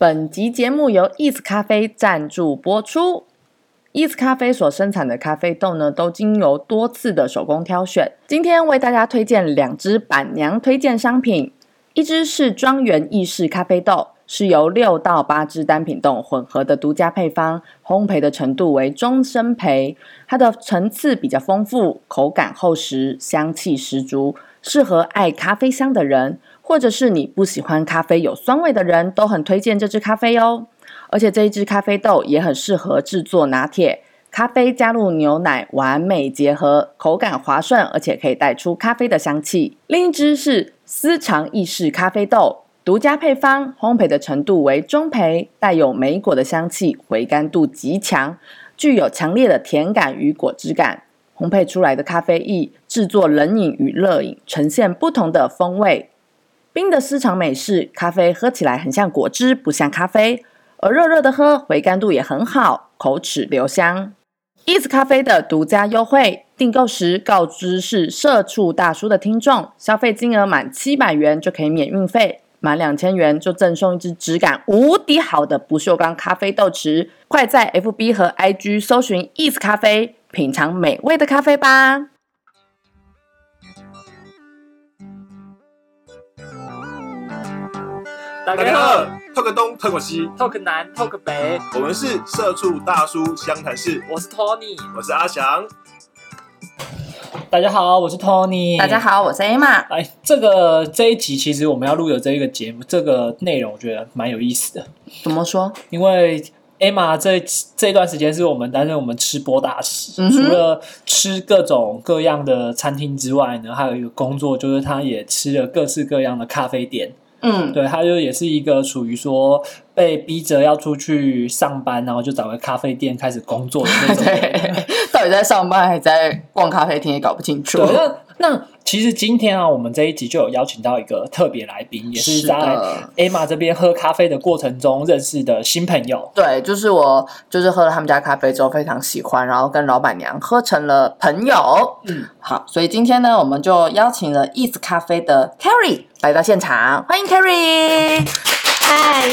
本集节目由 East 咖啡赞助播出。East 咖啡所生产的咖啡豆呢，都经由多次的手工挑选。今天为大家推荐两支板娘推荐商品，一支是庄园意式咖啡豆，是由六到八支单品豆混合的独家配方，烘焙的程度为中深焙，它的层次比较丰富，口感厚实，香气十足，适合爱咖啡香的人。或者是你不喜欢咖啡有酸味的人，都很推荐这支咖啡哦。而且这一支咖啡豆也很适合制作拿铁，咖啡加入牛奶完美结合，口感滑顺，而且可以带出咖啡的香气。另一支是私藏意式咖啡豆，独家配方，烘焙的程度为中焙，带有莓果的香气，回甘度极强，具有强烈的甜感与果汁感。烘焙出来的咖啡液，制作冷饮与热饮，呈现不同的风味。冰的私藏美式咖啡喝起来很像果汁，不像咖啡；而热热的喝，回甘度也很好，口齿留香。East 咖啡的独家优惠，订购时告知是社畜大叔的听众，消费金额满七百元就可以免运费，满两千元就赠送一支质感无敌好的不锈钢咖啡豆池。快在 FB 和 IG 搜寻 East 咖啡，品尝美味的咖啡吧！大家好，talk 东，talk 西，talk 南，talk 北，我们是社畜大叔湘潭市。我是 Tony，我是阿翔。大家好，我是 Tony。大家好，我是 Emma。哎，这个这一集其实我们要录的这一个节目，这个内容我觉得蛮有意思的。怎么说？因为 Emma 这这段时间是我们担任我们吃播大使，除了吃各种各样的餐厅之外呢，还有一个工作就是他也吃了各式各样的咖啡店。嗯，对，他就也是一个属于说被逼着要出去上班，然后就找个咖啡店开始工作的那种。到底在上班还是在逛咖啡厅，也搞不清楚。那那其实今天啊，我们这一集就有邀请到一个特别来宾，也是在 Emma 这边喝咖啡的过程中认识的新朋友。对，就是我，就是喝了他们家咖啡之后非常喜欢，然后跟老板娘喝成了朋友。嗯，好，所以今天呢，我们就邀请了 East 咖啡的 Carrie 来到现场，欢迎 Carrie。嗨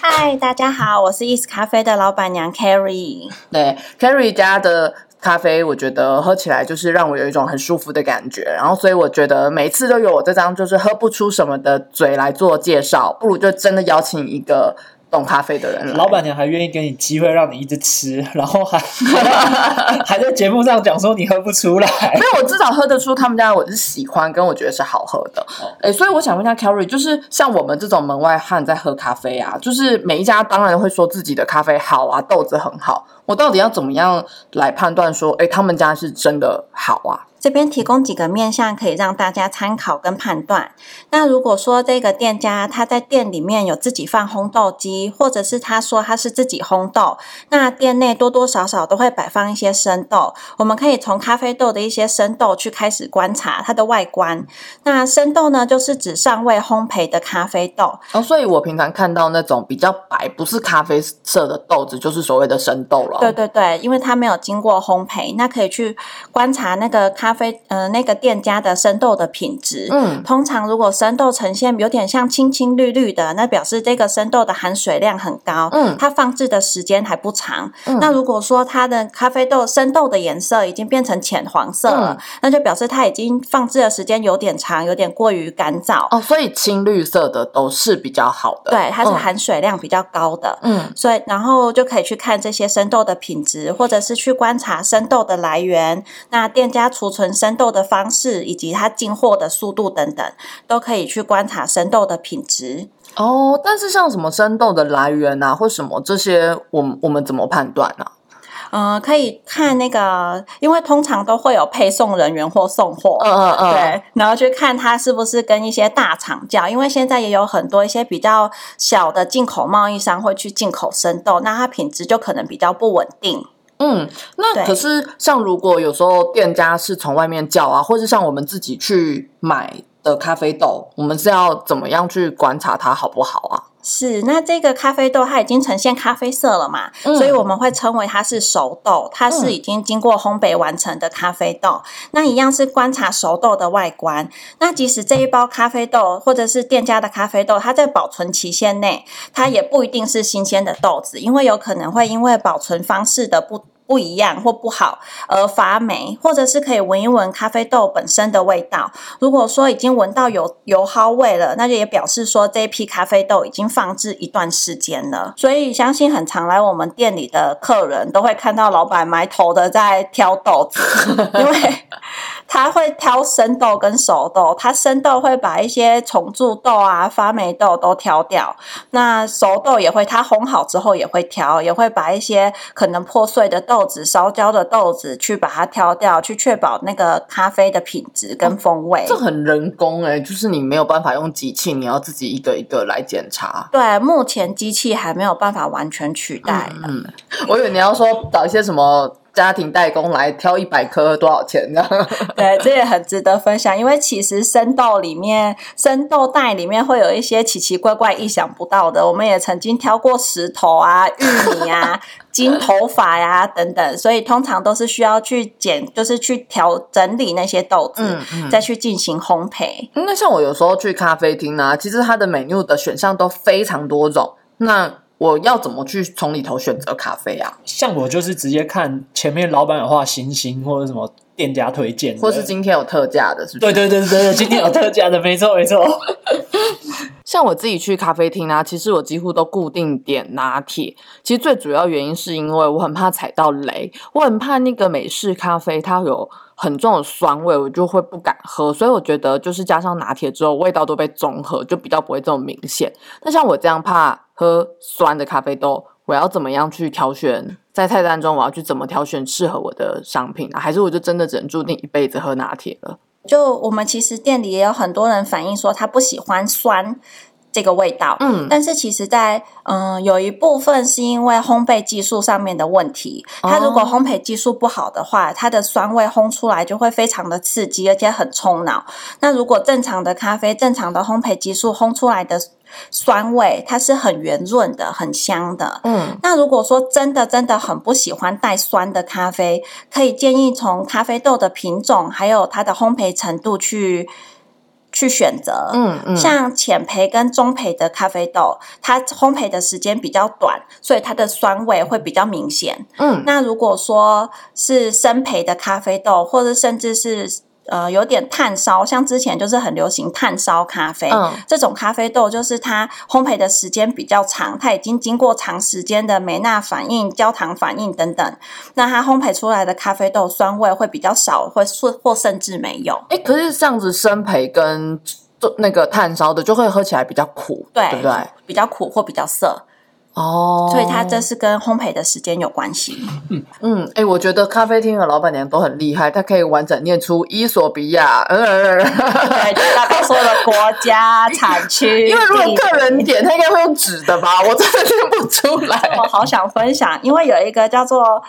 嗨，大家好，我是 East 咖啡的老板娘 Carrie。对，Carrie 家的。咖啡，我觉得喝起来就是让我有一种很舒服的感觉，然后所以我觉得每次都有我这张就是喝不出什么的嘴来做介绍，不如就真的邀请一个。懂咖啡的人，老板娘还愿意给你机会让你一直吃，然后还 还在节目上讲说你喝不出来，没有，我至少喝得出他们家我是喜欢，跟我觉得是好喝的。哎，所以我想问一下 Carrie，就是像我们这种门外汉在喝咖啡啊，就是每一家当然会说自己的咖啡好啊，豆子很好，我到底要怎么样来判断说，哎，他们家是真的好啊？这边提供几个面向，可以让大家参考跟判断。那如果说这个店家他在店里面有自己放烘豆机，或者是他说他是自己烘豆，那店内多多少少都会摆放一些生豆。我们可以从咖啡豆的一些生豆去开始观察它的外观。那生豆呢，就是指尚未烘焙的咖啡豆。哦，所以我平常看到那种比较白，不是咖啡色的豆子，就是所谓的生豆了。对对对，因为它没有经过烘焙，那可以去观察那个咖。咖啡呃，那个店家的生豆的品质，嗯，通常如果生豆呈现有点像青青绿绿的，那表示这个生豆的含水量很高，嗯，它放置的时间还不长。那如果说它的咖啡豆生豆的颜色已经变成浅黄色了，那就表示它已经放置的时间有点长，有点过于干燥。哦，所以青绿色的都是比较好的，对，它是含水量比较高的，嗯，所以然后就可以去看这些生豆的品质，或者是去观察生豆的来源。那店家储存。存生豆的方式以及它进货的速度等等，都可以去观察生豆的品质哦。但是像什么生豆的来源啊，或什么这些，我我们怎么判断呢？嗯，可以看那个，因为通常都会有配送人员或送货，嗯嗯嗯，对，然后去看它是不是跟一些大厂叫，因为现在也有很多一些比较小的进口贸易商会去进口生豆，那它品质就可能比较不稳定。嗯，那可是像如果有时候店家是从外面叫啊，或是像我们自己去买的咖啡豆，我们是要怎么样去观察它好不好啊？是，那这个咖啡豆它已经呈现咖啡色了嘛，所以我们会称为它是熟豆，它是已经经过烘焙完成的咖啡豆。那一样是观察熟豆的外观。那即使这一包咖啡豆或者是店家的咖啡豆，它在保存期限内，它也不一定是新鲜的豆子，因为有可能会因为保存方式的不。不一样或不好而发霉，或者是可以闻一闻咖啡豆本身的味道。如果说已经闻到有油蒿味了，那就也表示说这一批咖啡豆已经放置一段时间了。所以相信很常来我们店里的客人都会看到老板埋头的在挑豆子，因为他会挑生豆跟熟豆。他生豆会把一些虫蛀豆啊、发霉豆都挑掉，那熟豆也会，他烘好之后也会挑，也会把一些可能破碎的豆。子烧焦的豆子去把它挑掉，去确保那个咖啡的品质跟风味。这很人工哎，就是你没有办法用机器，你要自己一个一个来检查。对，目前机器还没有办法完全取代。嗯，我以为你要说找一些什么。家庭代工来挑一百颗多少钱呢？对，这也很值得分享。因为其实生豆里面，生豆袋里面会有一些奇奇怪怪、意想不到的。我们也曾经挑过石头啊、玉米啊、金头发呀等等，所以通常都是需要去剪，就是去调整理那些豆子，再去进行烘焙。那像我有时候去咖啡厅啊，其实它的 menu 的选项都非常多种。那我要怎么去从里头选择咖啡啊？像我就是直接看前面老板有画星星或者什么店家推荐，或是今天有特价的，是不是？对对对对对，今天有特价的，没错没错。像我自己去咖啡厅啊，其实我几乎都固定点拿铁。其实最主要原因是因为我很怕踩到雷，我很怕那个美式咖啡它有很重的酸味，我就会不敢喝。所以我觉得就是加上拿铁之后，味道都被中和，就比较不会这么明显。那像我这样怕。喝酸的咖啡豆，我要怎么样去挑选？在菜单中，我要去怎么挑选适合我的商品呢？还是我就真的只能注定一辈子喝拿铁了？就我们其实店里也有很多人反映说，他不喜欢酸。这个味道，嗯，但是其实，在嗯，有一部分是因为烘焙技术上面的问题。它如果烘焙技术不好的话，它的酸味烘出来就会非常的刺激，而且很冲脑。那如果正常的咖啡，正常的烘焙技术烘出来的酸味，它是很圆润的，很香的。嗯，那如果说真的真的很不喜欢带酸的咖啡，可以建议从咖啡豆的品种还有它的烘焙程度去。去选择，嗯嗯，像浅焙跟中焙的咖啡豆，它烘焙的时间比较短，所以它的酸味会比较明显。嗯，那如果说是深焙的咖啡豆，或者甚至是。呃，有点炭烧，像之前就是很流行炭烧咖啡，这种咖啡豆就是它烘焙的时间比较长，它已经经过长时间的美纳反应、焦糖反应等等，那它烘焙出来的咖啡豆酸味会比较少，或或甚至没有。哎，可是这样子生焙跟做那个炭烧的就会喝起来比较苦，对不对？比较苦或比较涩。哦，所以它这是跟烘焙的时间有关系。嗯嗯，哎，我觉得咖啡厅的老板娘都很厉害，她可以完整念出伊索比亚，对，大概说的国家产区。因为如果个人点，他应该会用纸的吧？我真的念不出来。我好想分享，因为有一个叫做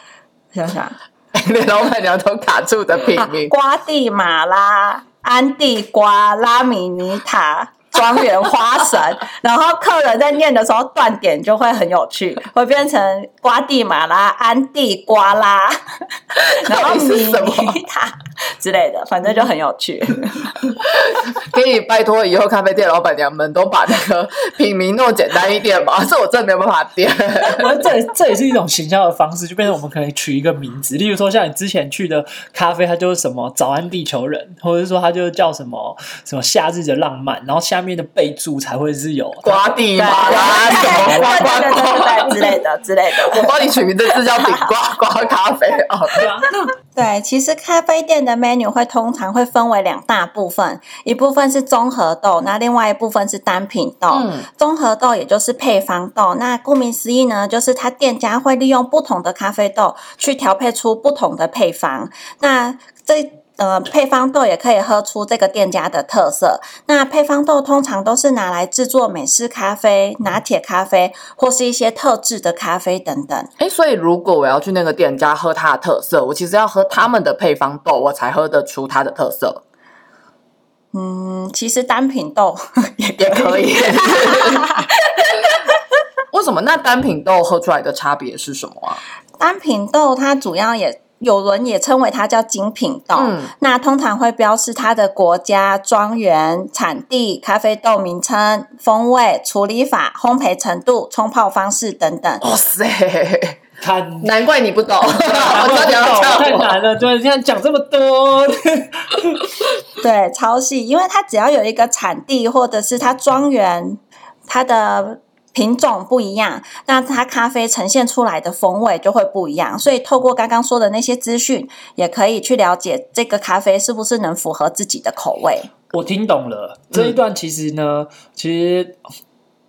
想想，连老板娘都卡住的品名：瓜地马拉、安地瓜、拉米尼塔。庄园花神，然后客人在念的时候断点就会很有趣，会变成瓜地马拉、安地瓜拉，然后米尼塔 之类的，反正就很有趣。可以拜托以后咖啡店老板娘们都把那个品名弄简单一点吗？这我真的没有办法点。这这也是一种行销的方式，就变成我们可以取一个名字，例如说像你之前去的咖啡，它就是什么“早安地球人”，或者说它就叫什么什么“夏日的浪漫”，然后下面。的备注才会是有瓜地马拉什么瓜瓜瓜之类的之类的。我帮你取名字，这叫顶瓜 瓜咖啡啊。对，其实咖啡店的 menu 会通常会分为两大部分，一部分是综合豆，那另外一部分是单品豆。综合豆也就是配方豆，那顾名思义呢，就是它店家会利用不同的咖啡豆去调配出不同的配方。那这呃，配方豆也可以喝出这个店家的特色。那配方豆通常都是拿来制作美式咖啡、拿铁咖啡，或是一些特制的咖啡等等。哎，所以如果我要去那个店家喝它的特色，我其实要喝他们的配方豆，我才喝得出它的特色。嗯，其实单品豆也也可以。为什么？那单品豆喝出来的差别是什么啊？单品豆它主要也有人也称为它叫精品豆，那通常会标示它的国家、庄园、产地、咖啡豆名称、风味、处理法、烘焙程度、冲泡方式等等。哇塞！看，难怪你不懂，太难了。对，现在讲这么多，对，超细，因为它只要有一个产地，或者是它庄园，它的品种不一样，那它咖啡呈现出来的风味就会不一样。所以，透过刚刚说的那些资讯，也可以去了解这个咖啡是不是能符合自己的口味。我听懂了这一段，其实呢，其实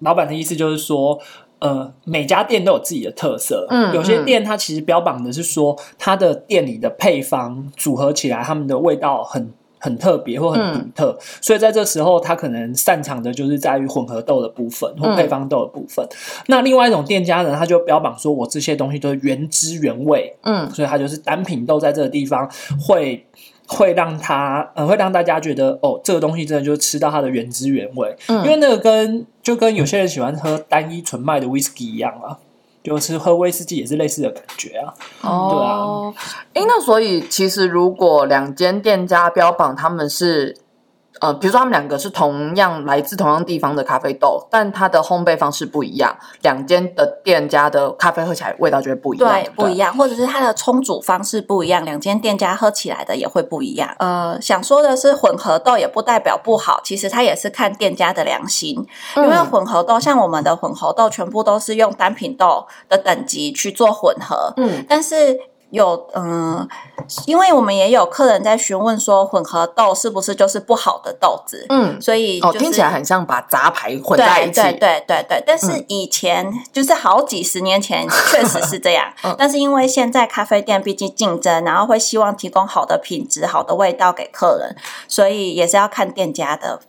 老板的意思就是说。呃，每家店都有自己的特色。嗯，有些店它其实标榜的是说，它的店里的配方组合起来，他们的味道很很特别或很独特。所以在这时候，他可能擅长的就是在于混合豆的部分或配方豆的部分。那另外一种店家呢，他就标榜说我这些东西都是原汁原味。嗯，所以他就是单品豆在这个地方会。会让他呃，会让大家觉得哦，这个东西真的就吃到它的原汁原味。嗯，因为那个跟就跟有些人喜欢喝单一纯麦的 whisky 一样啊，就是喝威士忌也是类似的感觉啊。哦，对啊。哎，那所以其实如果两间店家标榜他们是。呃，比如说他们两个是同样来自同样地方的咖啡豆，但它的烘焙方式不一样，两间的店家的咖啡喝起来味道就会不一样。对，不一样，或者是它的冲煮方式不一样，两间店家喝起来的也会不一样。呃，想说的是，混合豆也不代表不好，其实它也是看店家的良心，因为混合豆像我们的混合豆，全部都是用单品豆的等级去做混合。嗯，但是。有嗯，因为我们也有客人在询问说，混合豆是不是就是不好的豆子？嗯，所以哦，听起来很像把杂牌混在一起。对对对对，但是以前就是好几十年前 确实是这样，但是因为现在咖啡店毕竟竞争，然后会希望提供好的品质、好的味道给客人，所以也是要看店家的。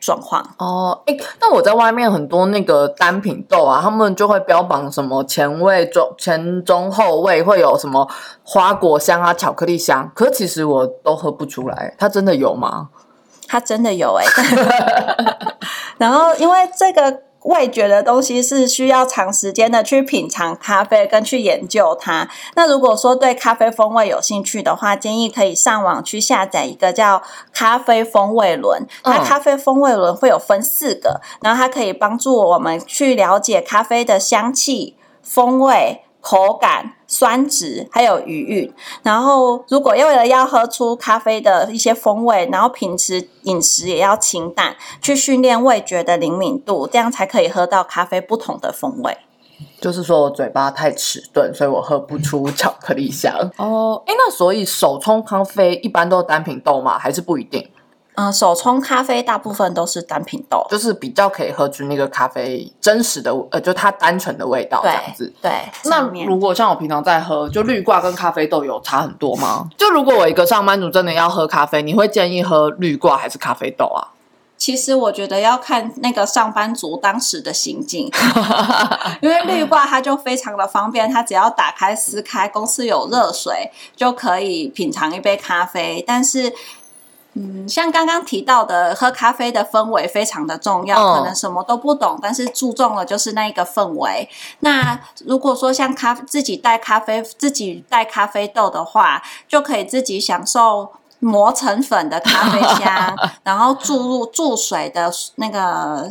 状况哦，哎，那我在外面很多那个单品豆啊，他们就会标榜什么前味中前中后味会有什么花果香啊、巧克力香，可其实我都喝不出来，它真的有吗？它真的有哎，然后因为这个。味觉的东西是需要长时间的去品尝咖啡跟去研究它。那如果说对咖啡风味有兴趣的话，建议可以上网去下载一个叫“咖啡风味轮”。那咖啡风味轮会有分四个，然后它可以帮助我们去了解咖啡的香气、风味。口感、酸质还有余韵，然后如果为了要喝出咖啡的一些风味，然后平时饮食也要清淡，去训练味觉的灵敏度，这样才可以喝到咖啡不同的风味。就是说我嘴巴太迟钝，所以我喝不出巧克力香。哦，哎，那所以手冲咖啡一般都是单品豆吗？还是不一定？嗯，手冲咖啡大部分都是单品豆，就是比较可以喝出那个咖啡真实的，呃，就它单纯的味道这样子。对，那如果像我平常在喝，就绿挂跟咖啡豆有差很多吗？就如果我一个上班族真的要喝咖啡，你会建议喝绿挂还是咖啡豆啊？其实我觉得要看那个上班族当时的心境，因为绿挂它就非常的方便，它只要打开撕开，公司有热水就可以品尝一杯咖啡，但是。嗯，像刚刚提到的，喝咖啡的氛围非常的重要。可能什么都不懂，但是注重了就是那一个氛围。那如果说像咖自己带咖啡，自己带咖啡豆的话，就可以自己享受磨成粉的咖啡香，然后注入注水的那个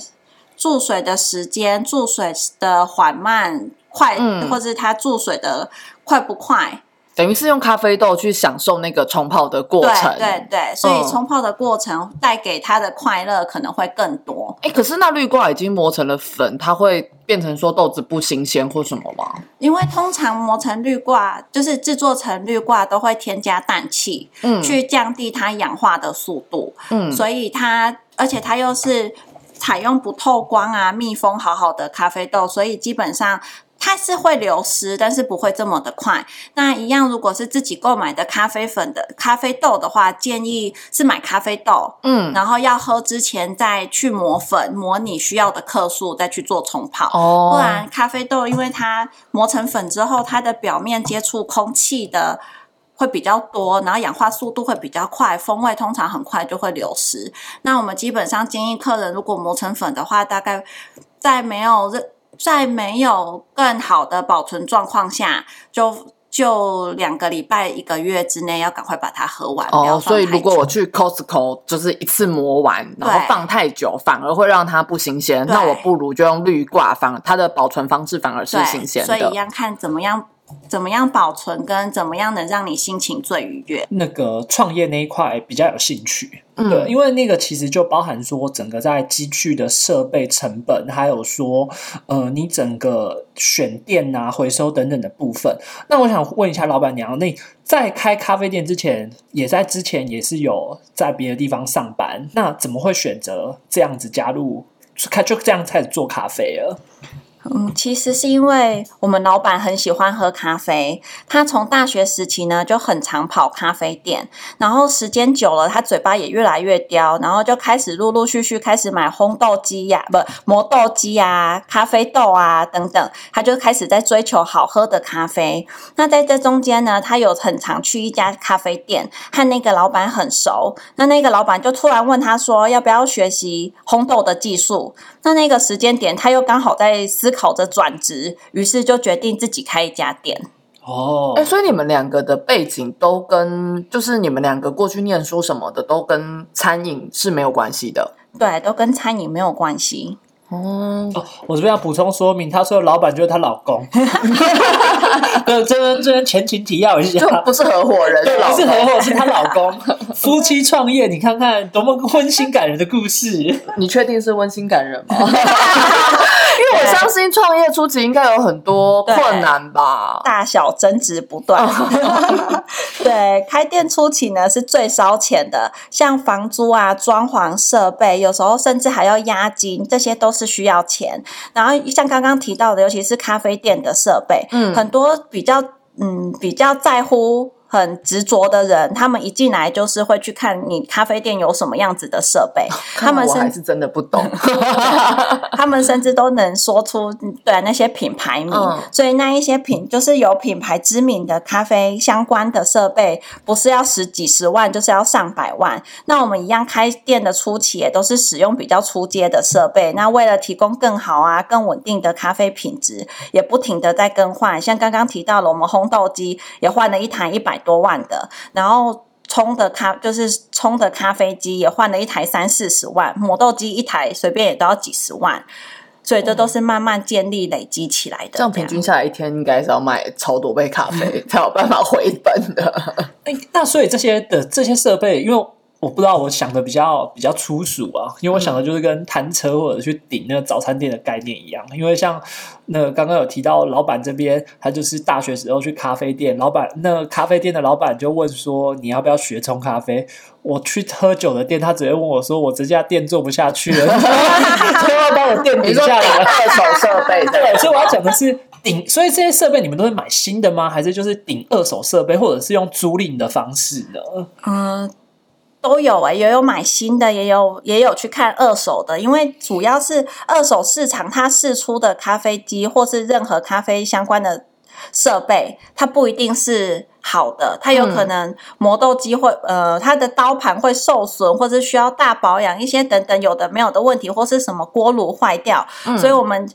注水的时间，注水的缓慢快，或者它注水的快不快。等于是用咖啡豆去享受那个冲泡的过程，对对，所以冲泡的过程带给他的快乐可能会更多。哎，可是那绿挂已经磨成了粉，它会变成说豆子不新鲜或什么吗？因为通常磨成绿挂，就是制作成绿挂都会添加氮气，嗯，去降低它氧化的速度，嗯，所以它而且它又是采用不透光啊、密封好好的咖啡豆，所以基本上。它是会流失，但是不会这么的快。那一样，如果是自己购买的咖啡粉的咖啡豆的话，建议是买咖啡豆，嗯，然后要喝之前再去磨粉，磨你需要的克数，再去做冲泡。哦，不然咖啡豆因为它磨成粉之后，它的表面接触空气的会比较多，然后氧化速度会比较快，风味通常很快就会流失。那我们基本上建议客人，如果磨成粉的话，大概在没有热。在没有更好的保存状况下，就就两个礼拜、一个月之内要赶快把它喝完。哦，所以如果我去 Costco 就是一次磨完，然后放太久，反而会让它不新鲜。那我不如就用滤挂，反它的保存方式反而是新鲜的。所以一样看怎么样。怎么样保存跟怎么样能让你心情最愉悦？那个创业那一块比较有兴趣，对，因为那个其实就包含说整个在机具的设备成本，还有说呃你整个选店啊、回收等等的部分。那我想问一下老板娘，那在开咖啡店之前，也在之前也是有在别的地方上班，那怎么会选择这样子加入开就这样开始做咖啡了？嗯，其实是因为我们老板很喜欢喝咖啡，他从大学时期呢就很常跑咖啡店，然后时间久了，他嘴巴也越来越刁，然后就开始陆陆续续开始买烘豆机呀，不磨豆机啊、咖啡豆啊等等，他就开始在追求好喝的咖啡。那在这中间呢，他有很常去一家咖啡店，和那个老板很熟，那那个老板就突然问他说，要不要学习烘豆的技术？那那个时间点，他又刚好在思考着转职，于是就决定自己开一家店。哦，哎，所以你们两个的背景都跟，就是你们两个过去念书什么的，都跟餐饮是没有关系的。对，都跟餐饮没有关系。哦，我这边要补充说明，他说老板就是她老公。这边这边前情提要一下，不是合伙人，不是合伙，是她老公。夫妻创业，你看看多么温馨感人的故事。你确定是温馨感人吗？我相信创业初期应该有很多困难吧，大小争执不断。对，开店初期呢是最烧钱的，像房租啊、装潢、设备，有时候甚至还要押金，这些都是需要钱。然后像刚刚提到的，尤其是咖啡店的设备，嗯，很多比较嗯比较在乎。很执着的人，他们一进来就是会去看你咖啡店有什么样子的设备。他们还是真的不懂，他们甚至都能说出对那些品牌名。所以那一些品就是有品牌知名的咖啡相关的设备，不是要十几十万，就是要上百万。那我们一样开店的初期也都是使用比较初阶的设备。那为了提供更好啊、更稳定的咖啡品质，也不停的在更换。像刚刚提到了，我们烘豆机也换了一台一百。多万的，然后冲的咖就是冲的咖啡机也换了一台三四十万，磨豆机一台随便也都要几十万，所以这都是慢慢建立累积起来的。这样平均下来一天应该是要卖超多杯咖啡才有办法回本的。哎，那所以这些的这些设备，因为。我不知道，我想的比较比较粗俗啊，因为我想的就是跟谈车或者去顶那个早餐店的概念一样。因为像那刚刚有提到，老板这边他就是大学时候去咖啡店，老板那咖啡店的老板就问说：“你要不要学冲咖啡？”我去喝酒的店，他直接问我说：“我这家店做不下去了，他要把我店顶下来。”二手设备对，所以我要讲的是顶，所以这些设备你们都会买新的吗？还是就是顶二手设备，或者是用租赁的方式呢？嗯。都有哎，也有买新的，也有也有去看二手的，因为主要是二手市场它试出的咖啡机或是任何咖啡相关的设备，它不一定是好的，它有可能磨豆机会呃，它的刀盘会受损，或是需要大保养一些等等有的没有的问题，或是什么锅炉坏掉，所以我们。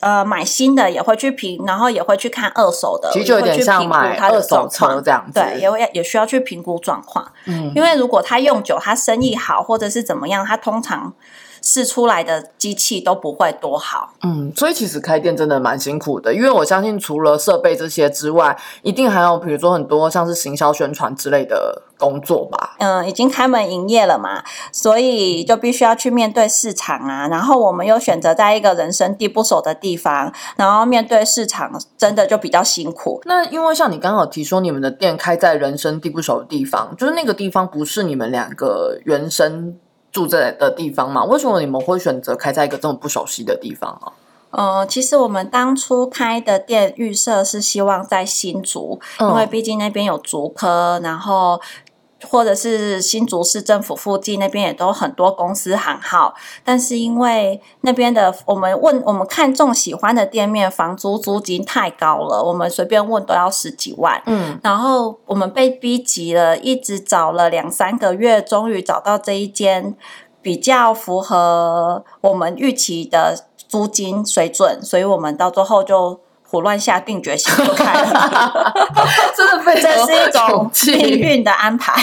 呃，买新的也会去评，然后也会去看二手的，其实就有点像买二手车这样子。对，也会也需要去评估状况。嗯，因为如果他用久，他生意好，或者是怎么样，他通常。试出来的机器都不会多好，嗯，所以其实开店真的蛮辛苦的，因为我相信除了设备这些之外，一定还有比如说很多像是行销宣传之类的工作吧。嗯，已经开门营业了嘛，所以就必须要去面对市场啊。然后我们又选择在一个人生地不熟的地方，然后面对市场，真的就比较辛苦。那因为像你刚好提说，你们的店开在人生地不熟的地方，就是那个地方不是你们两个原生。住在的地方嘛？为什么你们会选择开在一个这么不熟悉的地方啊？呃，其实我们当初开的店预设是希望在新竹，因为毕竟那边有竹科，然后。或者是新竹市政府附近那边也都很多公司行号，但是因为那边的我们问我们看中喜欢的店面，房租租金太高了，我们随便问都要十几万。嗯，然后我们被逼急了，一直找了两三个月，终于找到这一间比较符合我们预期的租金水准，所以我们到最后就胡乱下定决心不开了。真的非常 这是一种命运的安排。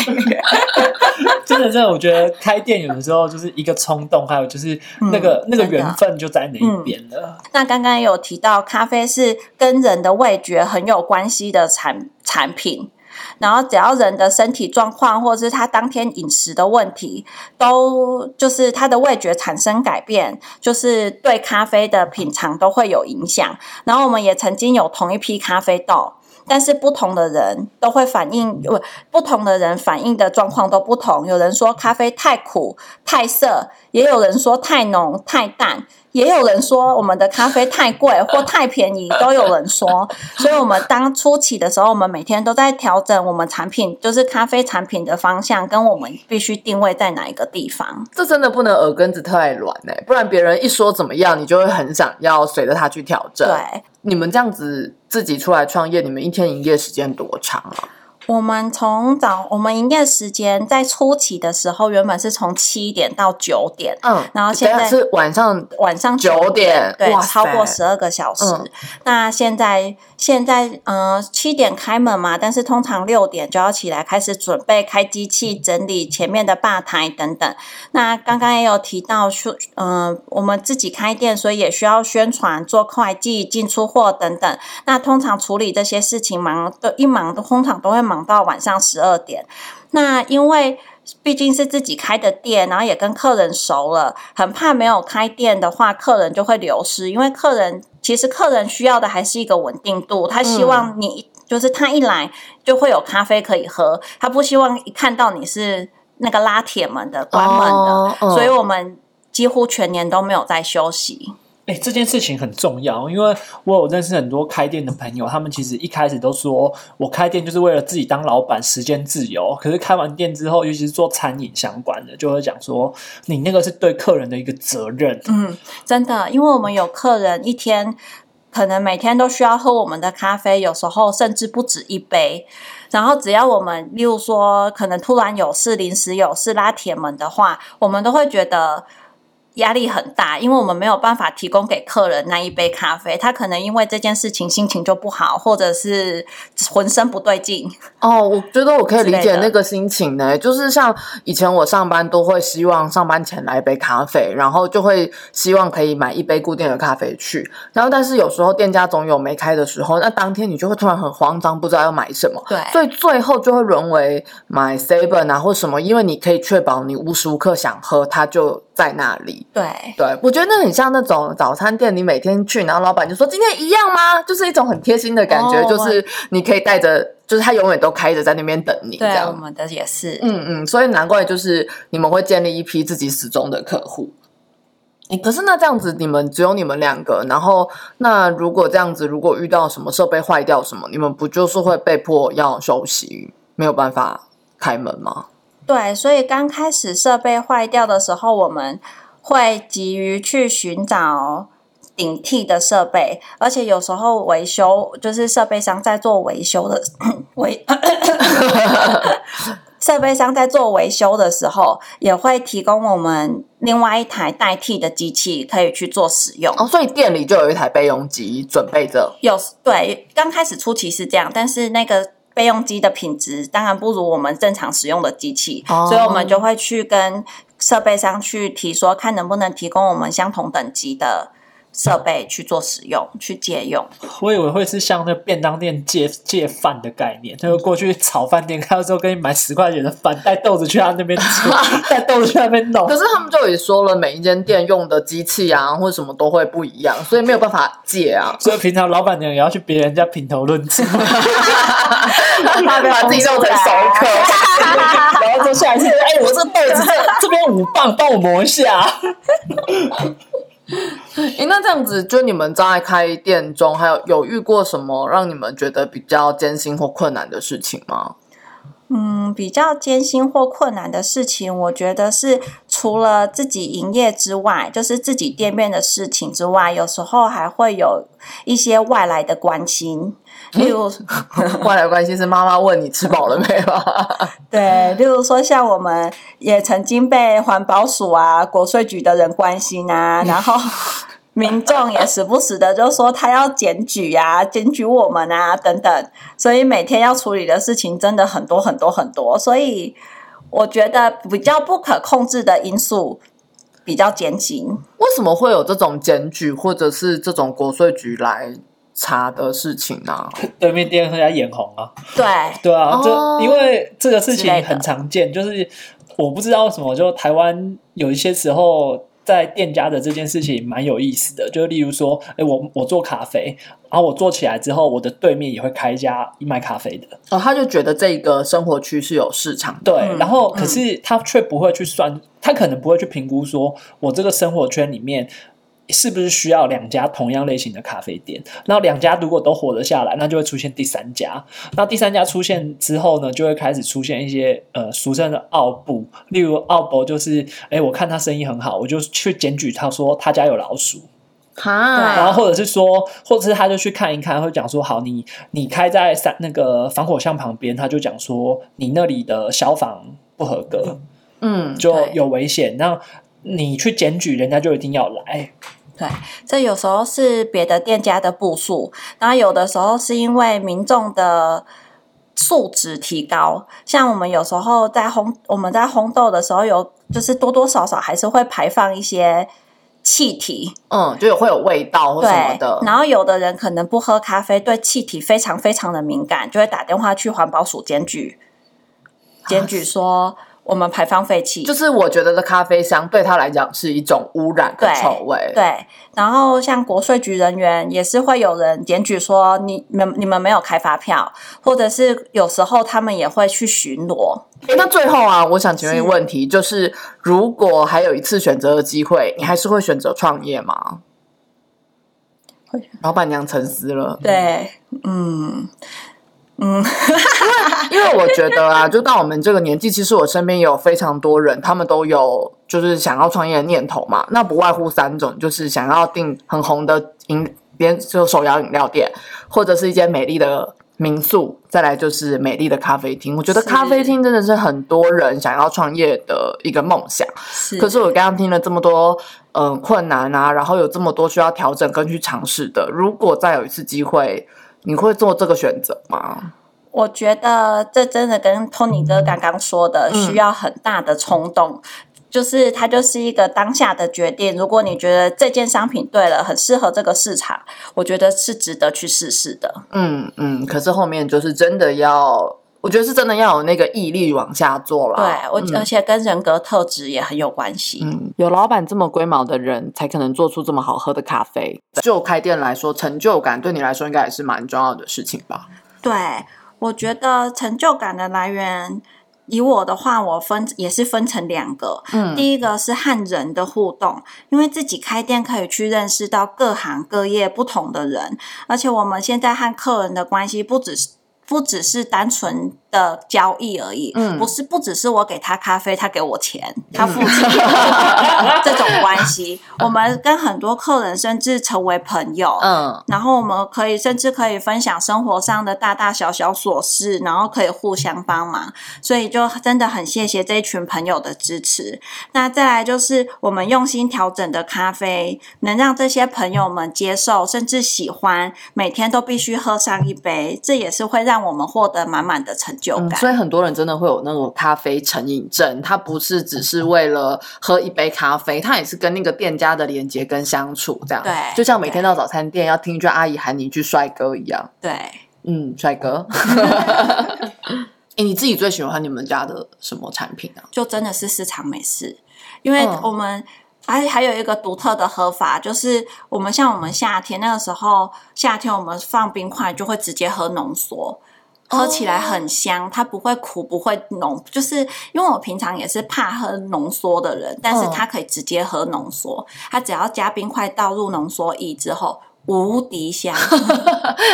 真的，真的，我觉得开店有的时候就是一个冲动，还有就是那个、嗯那个缘分就在那一边了。那刚刚有提到，咖啡是跟人的味觉很有关系的产产品。然后，只要人的身体状况，或者是他当天饮食的问题，都就是他的味觉产生改变，就是对咖啡的品尝都会有影响。然后，我们也曾经有同一批咖啡豆，但是不同的人都会反应，不不同的人反应的状况都不同。有人说咖啡太苦、太涩，也有人说太浓、太淡。也有人说我们的咖啡太贵或 太便宜，都有人说。所以，我们当初期的时候，我们每天都在调整我们产品，就是咖啡产品的方向，跟我们必须定位在哪一个地方。这真的不能耳根子太软哎、不然别人一说怎么样，你就会很想要随着他去调整。对，你们这样子自己出来创业，你们一天营业时间多长啊？我们从早我们营业时间在初期的时候，原本是从七点到九点，嗯，然后现在是晚上晚上九点对，超过十二个小时。嗯那现在现在呃七点开门嘛，但是通常六点就要起来开始准备开机器、整理前面的吧台等等。那刚刚也有提到说，嗯、我们自己开店，所以也需要宣传、做会计、进出货等等。那通常处理这些事情忙都一忙，通常都会忙到晚上十二点。那因为毕竟是自己开的店，然后也跟客人熟了，很怕没有开店的话，客人就会流失。因为客人其实客人需要的还是一个稳定度，他希望你、就是他一来就会有咖啡可以喝，他不希望一看到你是那个拉铁门的、关门的，所以我们几乎全年都没有在休息。哎、这件事情很重要，因为我有认识很多开店的朋友，他们其实一开始都说我开店就是为了自己当老板，时间自由。可是开完店之后，尤其是做餐饮相关的，就会讲说你那个是对客人的一个责任。嗯，真的，因为我们有客人一天可能每天都需要喝我们的咖啡，有时候甚至不止一杯。然后只要我们，例如说可能突然有事、临时有事拉铁门的话，我们都会觉得。压力很大，因为我们没有办法提供给客人那一杯咖啡，他可能因为这件事情心情就不好，或者是浑身不对劲。哦，我觉得我可以理解那个心情呢，就是像以前我上班都会希望上班前来一杯咖啡，然后就会希望可以买一杯固定的咖啡去，然后但是有时候店家总有没开的时候，那当天你就会突然很慌张，不知道要买什么，对。所以最后就会沦为买 seven 啊或什么，因为你可以确保你无时无刻想喝，它就在那里。对，对，我觉得那很像那种早餐店，你每天去，然后老板就说今天一样吗？就是一种很贴心的感觉，哦就是你可以带着，就是他永远都开着在那边等你，这对，我。们的也是。嗯嗯，所以难怪就是你们会建立一批自己始终的客户。诶可是那这样子，你们只有你们两个，然后那如果这样子，如果遇到什么设备坏掉什么，你们不就是会被迫要休息，没有办法开门吗？对，所以刚开始设备坏掉的时候，我们会急于去寻找顶替的设备，而且有时候维修就是设备商在做维修的维。设备商在做维修的时候，也会提供我们另外一台代替的机器，可以去做使用。哦，所以店里就有一台备用机准备着。有对，刚开始初期是这样，但是那个备用机的品质当然不如我们正常使用的机器，哦。所以我们就会去跟设备商去提说，看能不能提供我们相同等级的设备去做使用，去借用。我以为会是像那便当店借借饭的概念，就是过去炒饭店开到之后，给你买十块钱的饭，带豆子去他那边吃，带豆子去那边弄可。是他们就也说了，每一间店用的机器啊，或者什么都会不一样，所以没有办法借啊。所以平常老板娘也要去别人家品头论足，把自己弄成熟客，然后就下一次，哎，我这个豆子这这边五磅，帮我磨一下。诶，那这样子，就你们在开店中，还有有遇过什么让你们觉得比较艰辛或困难的事情吗？嗯，比较艰辛或困难的事情，我觉得是除了自己营业之外，就是自己店面的事情之外，有时候还会有一些外来的关心，例如。外来关系是妈妈问你吃饱了没有？对，例如说像我们也曾经被环保署啊、国税局的人关心啊，然后 民众也时不时的就说他要检举啊，检举我们啊等等，所以每天要处理的事情真的很多很多很多，所以我觉得比较不可控制的因素比较艰辛。为什么会有这种检举或者是这种国税局来查的事情呢？对面店人家眼红啊，对对啊，哦这因为这个事情很常见，就是我不知道为什么，就台湾有一些时候在店家的这件事情蛮有意思的，就例如说，哎，我我做咖啡，然后我做起来之后，我的对面也会开一家卖咖啡的，哦，他就觉得这个生活区是有市场的。对，嗯然后可是他却不会去算，他可能不会去评估说我这个生活圈里面。是不是需要两家同样类型的咖啡店？那两家如果都活得下来，那就会出现第三家。那第三家出现之后呢，就会开始出现一些呃俗称的奥布，例如奥博就是，哎，我看他生意很好，我就去检举他说他家有老鼠，哈，然后或者是说，或者是他就去看一看，会讲说好，你你开在三那个防火巷旁边，他就讲说你那里的消防不合格，嗯，就有危险，那你去检举，人家就一定要来。对，这有时候是别的店家的步数，然后有的时候是因为民众的素质提高。像我们有时候在烘我们在烘豆的时候有，就是多多少少还是会排放一些气体，嗯，就有会有味道或什么的。。然后有的人可能不喝咖啡，对气体非常非常的敏感，就会打电话去环保署检举，检举说我们排放废气。就是我觉得的咖啡香对他来讲是一种污染的臭味。对，然后像国税局人员也是会有人检举说你们你们没有开发票，或者是有时候他们也会去巡逻。诶那最后啊，我想请问一个问题，就是如果还有一次选择的机会，你还是会选择创业吗？会。老板娘沉思了，对，嗯嗯，因为我觉得啊，就到我们这个年纪，其实我身边也有非常多人，他们都有就是想要创业的念头嘛。那不外乎三种，就是想要订很红的饮，边就手摇饮料店，或者是一间美丽的民宿，再来就是美丽的咖啡厅。我觉得咖啡厅真的是很多人想要创业的一个梦想。是可是我刚刚听了这么多，嗯、困难啊，然后有这么多需要调整跟去尝试的，如果再有一次机会，你会做这个选择吗？我觉得这真的跟 Tony 哥刚刚说的，嗯需要很大的冲动。就是它就是一个当下的决定。如果你觉得这件商品对了，很适合这个市场，我觉得是值得去试试的。嗯嗯，可是后面就是真的要，我觉得是真的要有那个毅力往下做了。对我，嗯而且跟人格特质也很有关系。嗯，有老板这么龟毛的人，才可能做出这么好喝的咖啡。就开店来说，成就感对你来说应该也是蛮重要的事情吧？对，我觉得成就感的来源，以我的话，我分也是分成两个。嗯第一个是和人的互动，因为自己开店可以去认识到各行各业不同的人，而且我们现在和客人的关系不只是。不只是单纯的交易而已，嗯不是不只是我给他咖啡，他给我钱，他付钱、这种关系。我们跟很多客人甚至成为朋友，嗯然后我们可以甚至可以分享生活上的大大小小琐事，然后可以互相帮忙，所以就真的很谢谢这一群朋友的支持。那再来就是我们用心调整的咖啡，能让这些朋友们接受甚至喜欢，每天都必须喝上一杯，这也是会让我们获得满满的成就嗯，感。所以很多人真的会有那种咖啡成瘾症，他不是只是为了喝一杯咖啡，他也是跟那个店家的连接跟相处这样。对就像每天到早餐店要听一句阿姨喊你一句帅哥一样。对，嗯，帅哥。哎、你自己最喜欢你们家的什么产品啊？就真的是市场美式，因为嗯我们还还有一个独特的喝法，就是我们像我们夏天那个时候，夏天我们放冰块就会直接喝浓缩。喝起来很香，它不会苦，不会浓，就是因为我平常也是怕喝浓缩的人，但是嗯它可以直接喝浓缩，它只要加冰块倒入浓缩液之后，无敌香，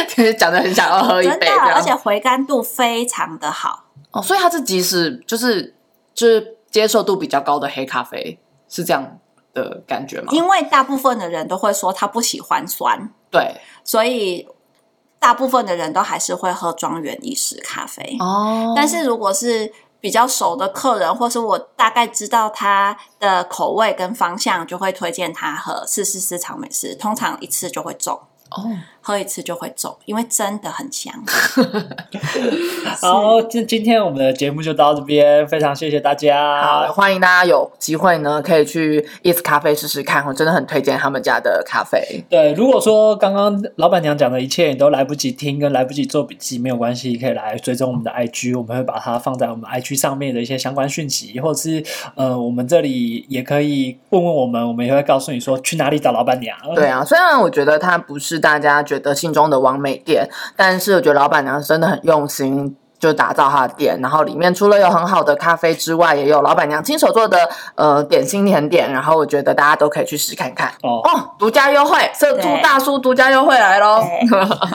其 实讲的很想要喝一真的，杯而且回甘度非常的好。哦，所以它是即使就是就是接受度比较高的黑咖啡，是这样的感觉吗？因为大部分的人都会说他不喜欢酸，对所以大部分的人都还是会喝庄园意式咖啡。哦，但是如果是比较熟的客人，或是我大概知道他的口味跟方向，就会推荐他喝四四四草莓式，通常一次就会中。哦，喝一次就会走，因为真的很香。好，今今天我们的节目就到这边，非常谢谢大家。好，欢迎大家有机会呢，可以去 East 咖啡试试看，我真的很推荐他们家的咖啡。对，如果说刚刚老板娘讲的一切你都来不及听，跟来不及做笔记，没有关系，可以来追踪我们的 IG，我们会把它放在我们 IG 上面的一些相关讯息，或者是呃，我们这里也可以问问我们，我们也会告诉你说去哪里找老板娘。对啊，虽然我觉得它不是。大家觉得心中的完美店，但是我觉得老板娘真的很用心，就打造她的店。然后里面除了有很好的咖啡之外，也有老板娘亲手做的呃点心甜点。然后我觉得大家都可以去试看看哦。哦，独家优惠，这猪大叔独家优惠来喽！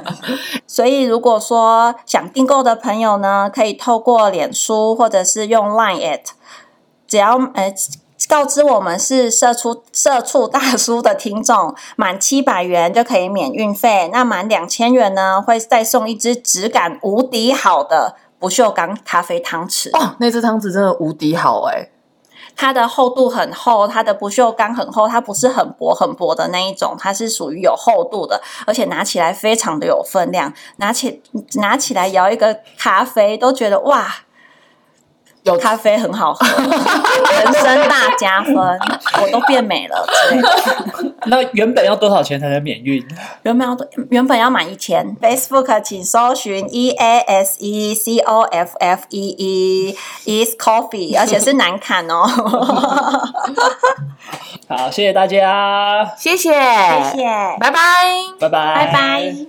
所以如果说想订购的朋友呢，可以透过脸书或者是用 Line at，只要呃。告知我们是社畜社畜大叔的听众，满七百元就可以免运费。那满两千元呢，会再送一支质感无敌好的不锈钢咖啡汤匙。哦，那只汤匙真的无敌好哎！它的厚度很厚，它的不锈钢很厚，它不是很薄很薄的那一种，它是属于有厚度的，而且拿起来非常的有分量。拿起拿起来摇一个咖啡，都觉得哇！有咖啡很好喝，人生大加分，我都变美了。那原本要多少钱才能免运？原本要原本要满一千。Facebook 请搜寻 E A S E C O F F E E Is Coffee，而且是难砍哦。好，谢谢大家，谢谢，谢谢，拜拜，拜拜，拜拜。